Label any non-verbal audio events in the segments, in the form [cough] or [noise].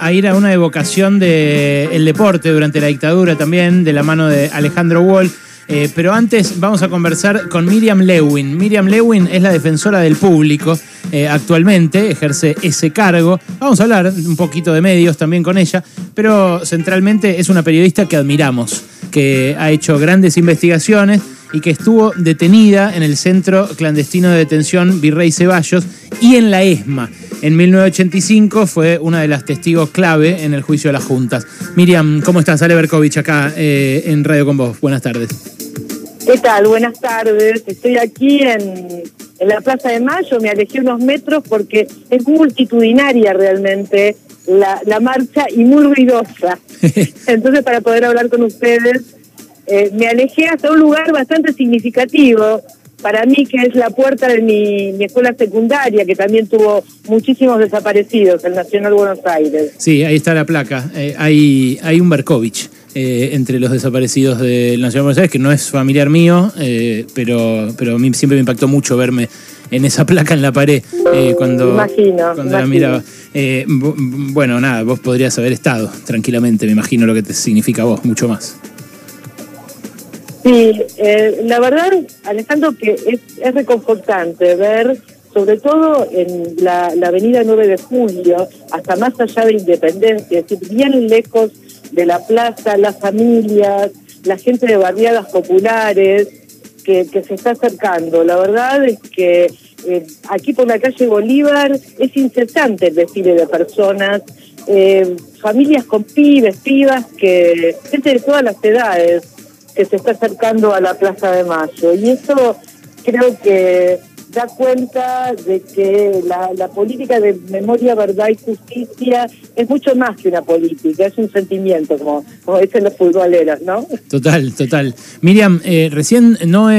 a ir a una evocación del deporte durante la dictadura también, de la mano de Alejandro Wall. Eh, pero antes vamos a conversar con Miriam Lewin. Miriam Lewin es la defensora del público eh, actualmente, ejerce ese cargo. Vamos a hablar un poquito de medios también con ella, pero centralmente es una periodista que admiramos, que ha hecho grandes investigaciones y que estuvo detenida en el centro clandestino de detención Virrey Ceballos y en la ESMA. En 1985 fue una de las testigos clave en el juicio de las juntas. Miriam, ¿cómo estás? Ale Berkovich acá eh, en Radio con vos. Buenas tardes. ¿Qué tal? Buenas tardes. Estoy aquí en, la Plaza de Mayo, me alejé unos metros porque es multitudinaria realmente la, la marcha y muy ruidosa. [laughs] Entonces, para poder hablar con ustedes, eh, me alejé hasta un lugar bastante significativo para mí, que es la puerta de mi, escuela secundaria, que también tuvo muchísimos desaparecidos, el Nacional Buenos Aires. Sí, ahí está la placa. Eh, hay, hay un Berkovich. Eh, entre los desaparecidos del Nacional Buenos Aires, que no es familiar mío, pero, pero a mí siempre me impactó mucho verme en esa placa en la pared cuando, cuando la miraba. bueno, nada, vos podrías haber estado tranquilamente, me imagino lo que te significa a vos, mucho más. Sí, eh, la verdad, Alejandro, que es, reconfortante ver, sobre todo en la, avenida 9 de Julio, hasta más allá de Independencia, es decir, bien lejos de la plaza, las familias, la gente de barriadas populares que, se está acercando. La verdad es que eh, aquí por la calle Bolívar es incesante el desfile de personas, eh, familias con pibes, pibas, que gente de todas las edades que se está acercando a la Plaza de Mayo. Y eso creo que da cuenta de que la, política de memoria, verdad y justicia es mucho más que una política, es un sentimiento, como, como dicen los futboleros, ¿no? Total, total. Miriam, eh, recién no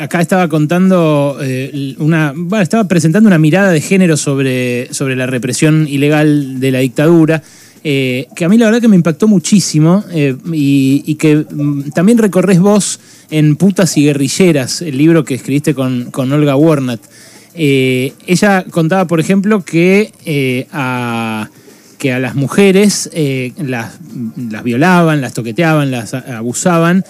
acá estaba contando eh, una, estaba presentando una mirada de género sobre, sobre la represión ilegal de la dictadura. Eh, que a mí la verdad que me impactó muchísimo eh, y, que mm, también recorres vos en Putas y Guerrilleras, el libro que escribiste con, Olga Warnat. Eh, ella contaba, por ejemplo, que a, que a las mujeres las, violaban, las toqueteaban, las abusaban,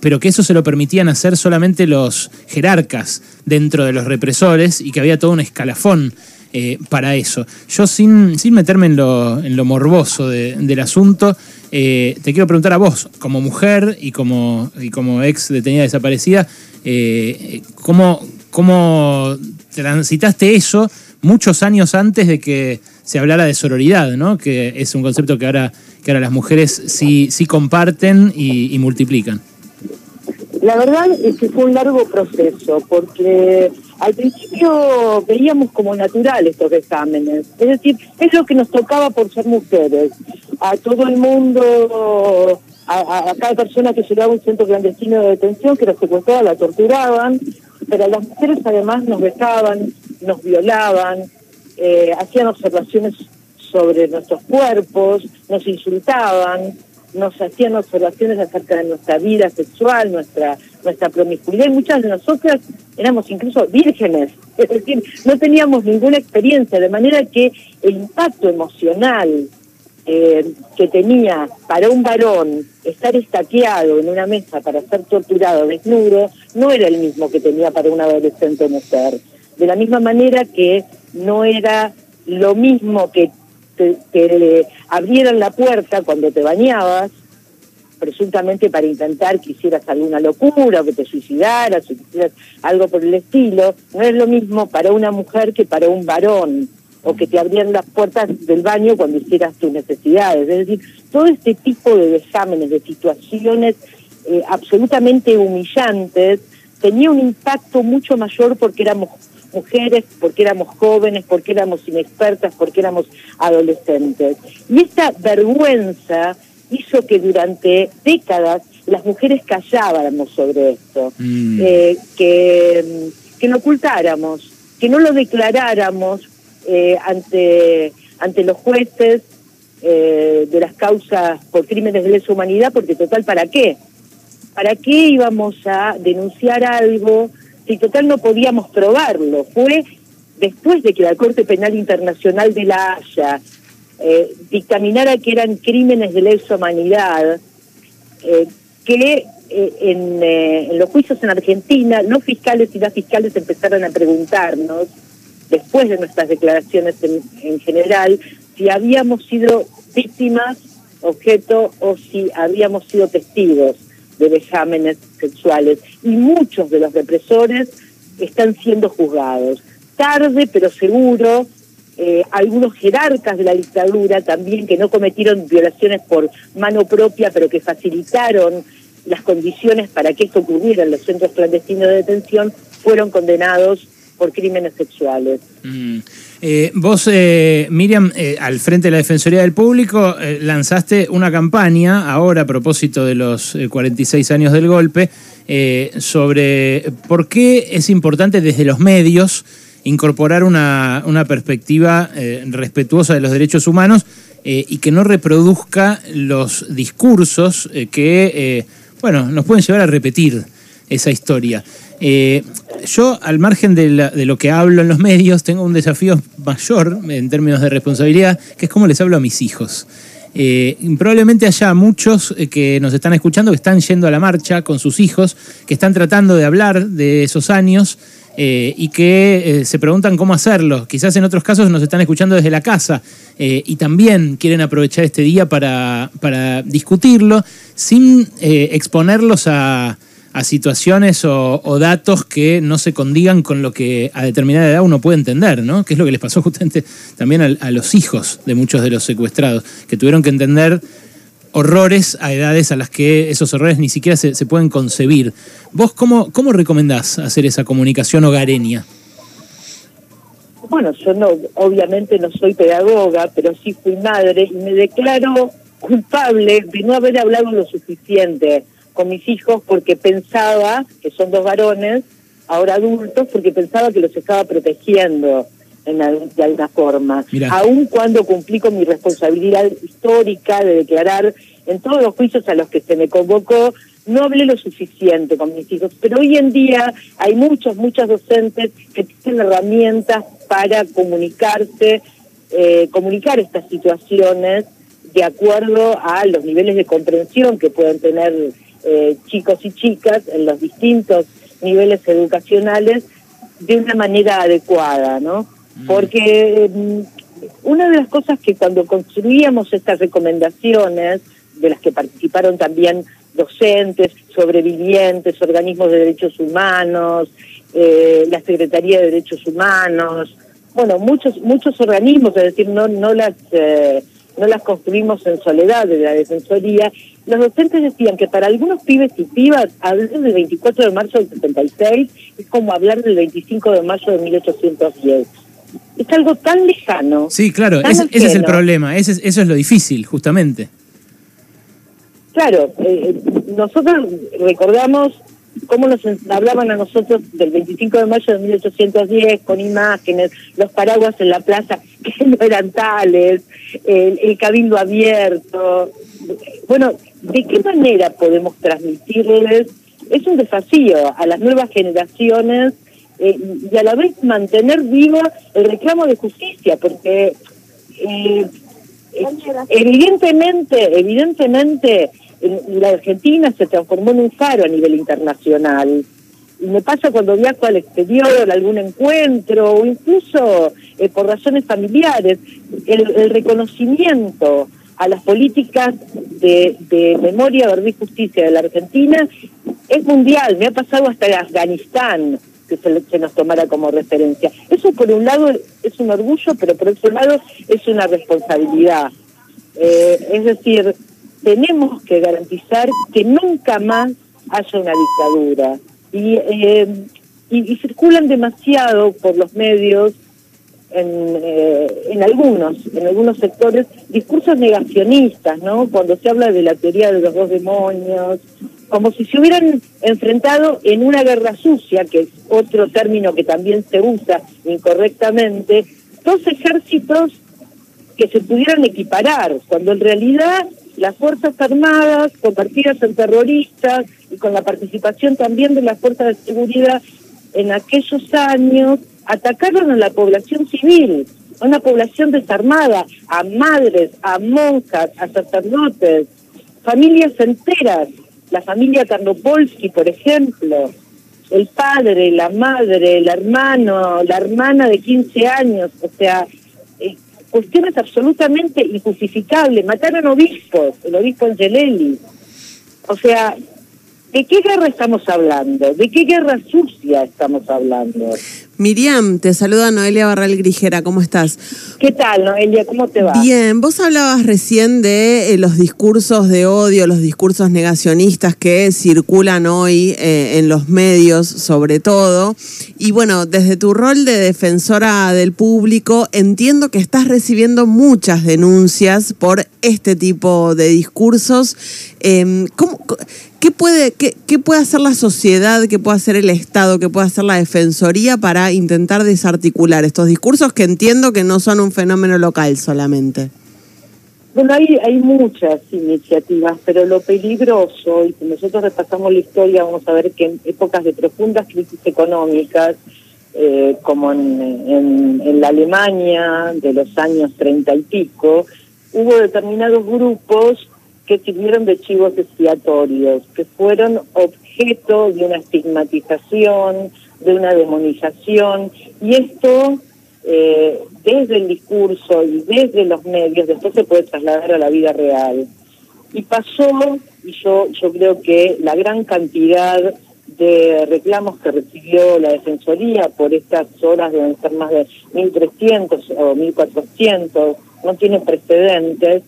pero que eso se lo permitían hacer solamente los jerarcas dentro de los represores y que había todo un escalafón eh, para eso. Yo sin, sin meterme en lo, en lo morboso del asunto, eh, te quiero preguntar a vos, como mujer y como, y como ex detenida desaparecida, eh, ¿cómo, ¿cómo transitaste eso muchos años antes de que se hablara de sororidad, ¿no? que es un concepto que ahora, que ahora las mujeres sí, sí comparten y multiplican? La verdad es que fue un largo proceso, porque al principio veíamos como natural estos exámenes, es decir, es lo que nos tocaba por ser mujeres. A todo el mundo, a, cada persona que llegaba a un centro clandestino de detención, que la secuestraba, la torturaban, pero las mujeres además nos besaban, nos violaban, eh, hacían observaciones sobre nuestros cuerpos, nos insultaban, nos hacían observaciones acerca de nuestra vida sexual, nuestra nuestra promiscuidad y muchas de nosotras éramos incluso vírgenes, [laughs] es decir, no teníamos ninguna experiencia, de manera que el impacto emocional eh, que tenía para un varón estar estaqueado en una mesa para ser torturado desnudo no era el mismo que tenía para una adolescente mujer. De la misma manera que no era lo mismo que te, abrieran la puerta cuando te bañabas, presuntamente para intentar que hicieras alguna locura o que te suicidaras o que hicieras algo por el estilo, no es lo mismo para una mujer que para un varón o que te abrieran las puertas del baño cuando hicieras tus necesidades. Es decir, todo este tipo de exámenes, de situaciones eh, absolutamente humillantes, tenía un impacto mucho mayor porque éramos mujeres, porque éramos jóvenes, porque éramos inexpertas, porque éramos adolescentes. Y esta vergüenza hizo que durante décadas las mujeres callábamos sobre esto, mm. eh, que, que no ocultáramos, que no lo declaráramos eh, ante, ante los jueces eh, de las causas por crímenes de lesa humanidad, porque total, ¿para qué? ¿Para qué íbamos a denunciar algo si total no podíamos probarlo? Fue después de que la Corte Penal Internacional de La Haya eh, dictaminara que eran crímenes de lesa humanidad, eh, que eh, en, los juicios en Argentina los fiscales y las fiscales empezaron a preguntarnos, después de nuestras declaraciones en, general, si habíamos sido víctimas, objeto o si habíamos sido testigos de vejámenes sexuales. Y muchos de los represores están siendo juzgados. Tarde, pero seguro, eh, algunos jerarcas de la dictadura también que no cometieron violaciones por mano propia, pero que facilitaron las condiciones para que esto ocurriera en los centros clandestinos de detención, fueron condenados por crímenes sexuales. Mm. Eh, vos, eh, Miriam, al frente de la Defensoría del Público, lanzaste una campaña ahora a propósito de los 46 años del golpe sobre por qué es importante desde los medios incorporar una, una perspectiva eh, respetuosa de los derechos humanos eh, y que no reproduzca los discursos eh, que, bueno, nos pueden llevar a repetir esa historia. Yo, al margen de, lo que hablo en los medios, tengo un desafío mayor en términos de responsabilidad, que es cómo les hablo a mis hijos. probablemente haya muchos que nos están escuchando que están yendo a la marcha con sus hijos, que están tratando de hablar de esos años eh, y que eh, se preguntan cómo hacerlo. Quizás en otros casos nos están escuchando desde la casa eh, y también quieren aprovechar este día para discutirlo sin exponerlos a, situaciones o, datos que no se condigan con lo que a determinada edad uno puede entender, ¿no? Que es lo que les pasó justamente también a los hijos de muchos de los secuestrados, que tuvieron que entender horrores a edades a las que esos horrores ni siquiera se, pueden concebir. ¿Vos cómo, cómo recomendás hacer esa comunicación hogareña? Bueno, yo no, obviamente no soy pedagoga, pero sí fui madre y me declaro culpable de no haber hablado lo suficiente con mis hijos porque pensaba, que son dos varones, ahora adultos, porque pensaba que los estaba protegiendo en, de alguna forma, aun cuando cumplí con mi responsabilidad histórica de declarar en todos los juicios a los que se me convocó, no hablé lo suficiente con mis hijos, pero hoy en día hay muchos, muchos docentes que tienen herramientas para comunicarse, eh, comunicar estas situaciones de acuerdo a los niveles de comprensión que pueden tener eh, chicos y chicas en los distintos niveles educacionales de una manera adecuada, ¿no? Mm. porque mm, una de las cosas que cuando construíamos estas recomendaciones, de las que participaron también docentes, sobrevivientes, organismos de derechos humanos, eh, la Secretaría de Derechos Humanos, bueno, muchos muchos organismos, es decir, no no las eh, no las construimos en soledad de la Defensoría. Los docentes decían que para algunos pibes y pibas hablar del 24 de marzo del 76 es como hablar del 25 de mayo de 1810 es algo tan lejano. Sí, claro, ese, es el problema, ese, eso es lo difícil, justamente. Claro, eh, nosotros recordamos cómo nos hablaban a nosotros del 25 de mayo de 1810 con imágenes, los paraguas en la plaza, [laughs] que no eran tales, el, el cabildo abierto. Bueno, ¿de qué manera podemos transmitirles? Es un desafío a las nuevas generaciones eh, y a la vez mantener vivo el reclamo de justicia, porque eh, evidentemente, evidentemente la Argentina se transformó en un faro a nivel internacional. Y me pasa cuando viajo al exterior, algún encuentro, o incluso eh, por razones familiares, el, reconocimiento a las políticas de, de memoria, verdad y justicia de la Argentina es mundial. Me ha pasado hasta Afganistán, que se, nos tomara como referencia. Eso por un lado es un orgullo, pero por otro lado es una responsabilidad. Eh, es decir, tenemos que garantizar que nunca más haya una dictadura. Y, eh, y, circulan demasiado por los medios en, eh, en algunos, en algunos sectores, discursos negacionistas, ¿no? Cuando se habla de la teoría de los dos demonios, como si se hubieran enfrentado en una guerra sucia, que es otro término que también se usa incorrectamente, dos ejércitos que se pudieran equiparar, cuando en realidad las Fuerzas Armadas, convertidas en terroristas y con la participación también de las Fuerzas de Seguridad, en aquellos años atacaron a la población civil a una población desarmada, a madres, a monjas, a sacerdotes, familias enteras, la familia Tarnopolsky, por ejemplo, el padre, la madre, el hermano, la hermana de 15 años, o sea, eh, cuestiones absolutamente injustificables. Mataron obispos, el obispo Angelelli. O sea, ¿de qué guerra estamos hablando? ¿De qué guerra sucia estamos hablando? Miriam, te saluda Noelia Barral Grijera, ¿cómo estás? ¿Qué tal, Noelia? ¿Cómo te va? Bien, vos hablabas recién de eh, los discursos de odio, los discursos negacionistas que circulan hoy eh, en los medios, sobre todo. Y bueno, desde tu rol de defensora del público, entiendo que estás recibiendo muchas denuncias por este tipo de discursos. Em, ¿cómo, ¿Qué puede, qué, qué puede hacer la sociedad, qué puede hacer el Estado, qué puede hacer la Defensoría para intentar desarticular estos discursos que entiendo que no son un fenómeno local solamente? Bueno, hay, hay muchas iniciativas, pero lo peligroso, y si nosotros repasamos la historia, vamos a ver que en épocas de profundas crisis económicas, eh, como en, en, en, la Alemania de los años treinta y pico, hubo determinados grupos que sirvieron de chivos expiatorios, que fueron objeto de una estigmatización, de una demonización, y esto eh, desde el discurso y desde los medios después se puede trasladar a la vida real. Y pasó, y yo, yo creo que la gran cantidad de reclamos que recibió la Defensoría por estas horas deben ser más de 1.300 o 1.400, no tiene precedentes,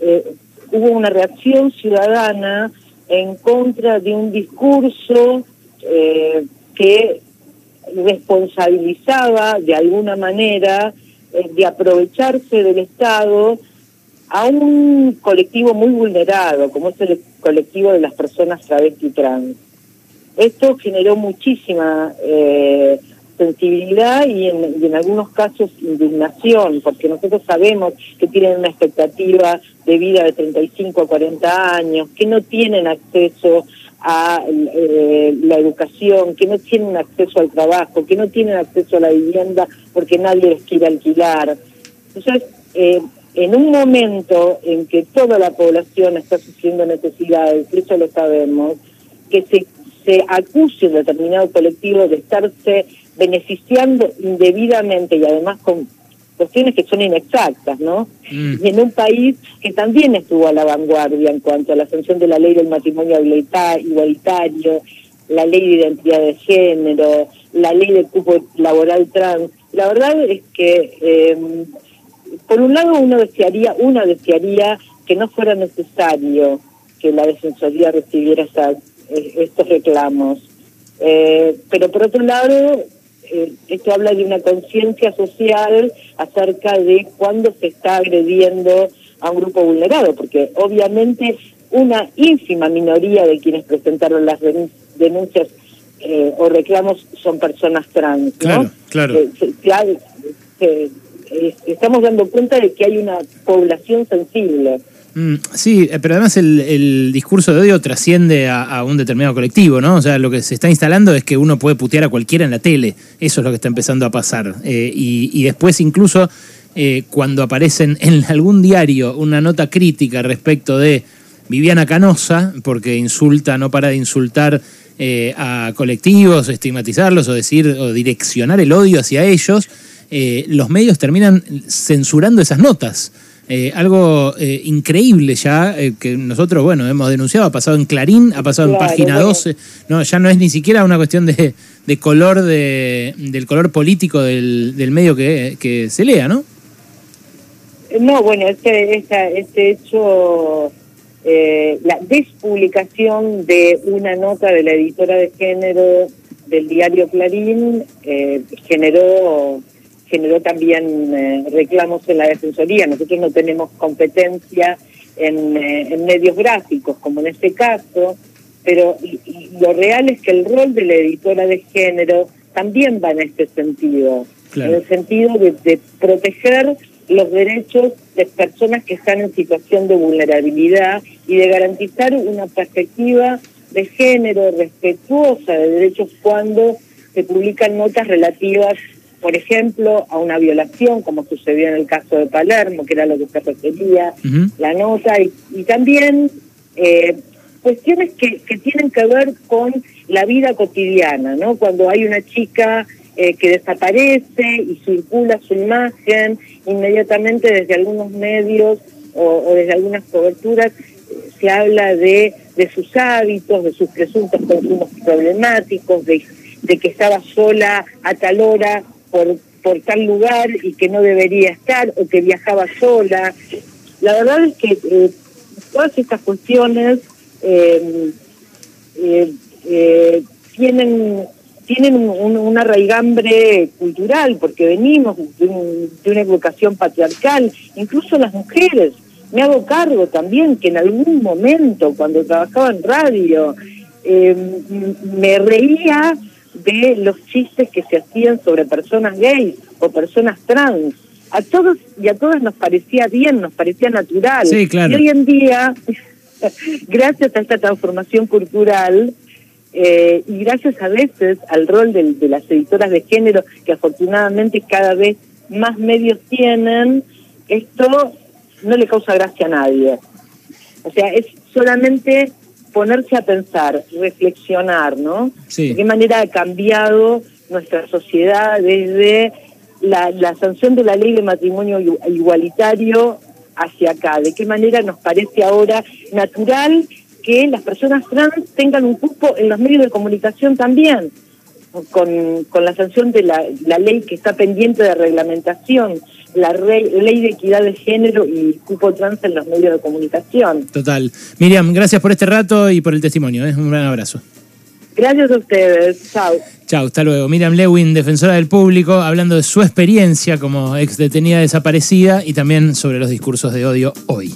eh, hubo una reacción ciudadana en contra de un discurso eh, que responsabilizaba de alguna manera eh, de aprovecharse del Estado a un colectivo muy vulnerado, como es el colectivo de las personas travesti trans. Esto generó muchísima eh, sensibilidad y en, y en algunos casos indignación, porque nosotros sabemos que tienen una expectativa de vida de 35 a 40 años, que no tienen acceso a eh, la educación, que no tienen acceso al trabajo, que no tienen acceso a la vivienda porque nadie les quiere alquilar. Entonces, eh, en un momento en que toda la población está sufriendo necesidades, eso lo sabemos, que se, se acuse un determinado colectivo de estarse beneficiando indebidamente y además con cuestiones que son inexactas, ¿no? Mm. Y en un país que también estuvo a la vanguardia en cuanto a la sanción de la ley del matrimonio igualitario, la ley de identidad de género, la ley del cupo laboral trans. La verdad es que, eh, por un lado, uno desearía, una desearía que no fuera necesario que la Defensoría recibiera eh, estos reclamos. Eh, pero por otro lado, eh, esto habla de una conciencia social acerca de cuándo se está agrediendo a un grupo vulnerado, porque obviamente una ínfima minoría de quienes presentaron las denuncias eh, o reclamos son personas trans. Claro, claro. Eh, estamos dando cuenta de que hay una población sensible. Mm, sí, eh, pero además el, discurso de odio trasciende a, un determinado colectivo, ¿no? O sea, lo que se está instalando es que uno puede putear a cualquiera en la tele. Eso es lo que está empezando a pasar. Eh, y, después incluso eh, cuando aparecen [laughs] en algún diario una nota crítica respecto de Viviana Canosa, porque insulta, no para de insultar a colectivos, estigmatizarlos o decir o direccionar el odio hacia ellos, los medios terminan censurando esas notas. Eh, algo eh, increíble ya, eh, que nosotros, bueno, hemos denunciado, ha pasado en Clarín, ha pasado en Página 12, no, ya no es ni siquiera una cuestión de, de color, de, del color político del, del medio que, que, se lea, ¿no? No, bueno, este, este, este hecho, la despublicación de una nota de la editora de género del diario Clarín generó generó también eh, reclamos en la Defensoría. Nosotros no tenemos competencia en, eh, medios gráficos, como en este caso, pero lo real es que el rol de la editora de género también va en este sentido, en el sentido de, proteger los derechos de personas que están en situación de vulnerabilidad y de garantizar una perspectiva de género respetuosa de derechos cuando se publican notas relativas por ejemplo, a una violación, como sucedió en el caso de Palermo, que era lo que se refería la nota, y, también eh, cuestiones que, que, tienen que ver con la vida cotidiana, ¿no? Cuando hay una chica eh, que desaparece y circula su imagen, inmediatamente desde algunos medios o, desde algunas coberturas eh, se habla de, de sus hábitos, de sus presuntos consumos problemáticos, de, de que estaba sola a tal hora por, por tal lugar y que no debería estar o que viajaba sola. La verdad es que eh, todas estas cuestiones eh, eh, tienen tienen un, una raigambre cultural, porque venimos de, una educación patriarcal, incluso las mujeres. Me hago cargo también que en algún momento, cuando trabajaba en radio, me reía de los chistes que se hacían sobre personas gays o personas trans. A todos y a todas nos parecía bien, nos parecía natural. Sí, claro. Y hoy en día, [laughs] gracias a esta transformación cultural, eh, y gracias a veces al rol de, de, las editoras de género, que afortunadamente cada vez más medios tienen, esto no le causa gracia a nadie. O sea, es solamente ponerse a pensar, reflexionar, ¿no? De qué manera ha cambiado nuestra sociedad desde la, sanción de la ley de matrimonio igualitario hacia acá, de qué manera nos parece ahora natural que las personas trans tengan un cupo en los medios de comunicación también, con, con la sanción de la, la ley que está pendiente de reglamentación la ley de equidad de género y cupo trans en los medios de comunicación. Total. Miriam, gracias por este rato y por el testimonio. ¿eh? Un gran abrazo. Gracias a ustedes. Chao. Chao, hasta luego. Miriam Lewin, defensora del público, hablando de su experiencia como ex detenida desaparecida y también sobre los discursos de odio hoy.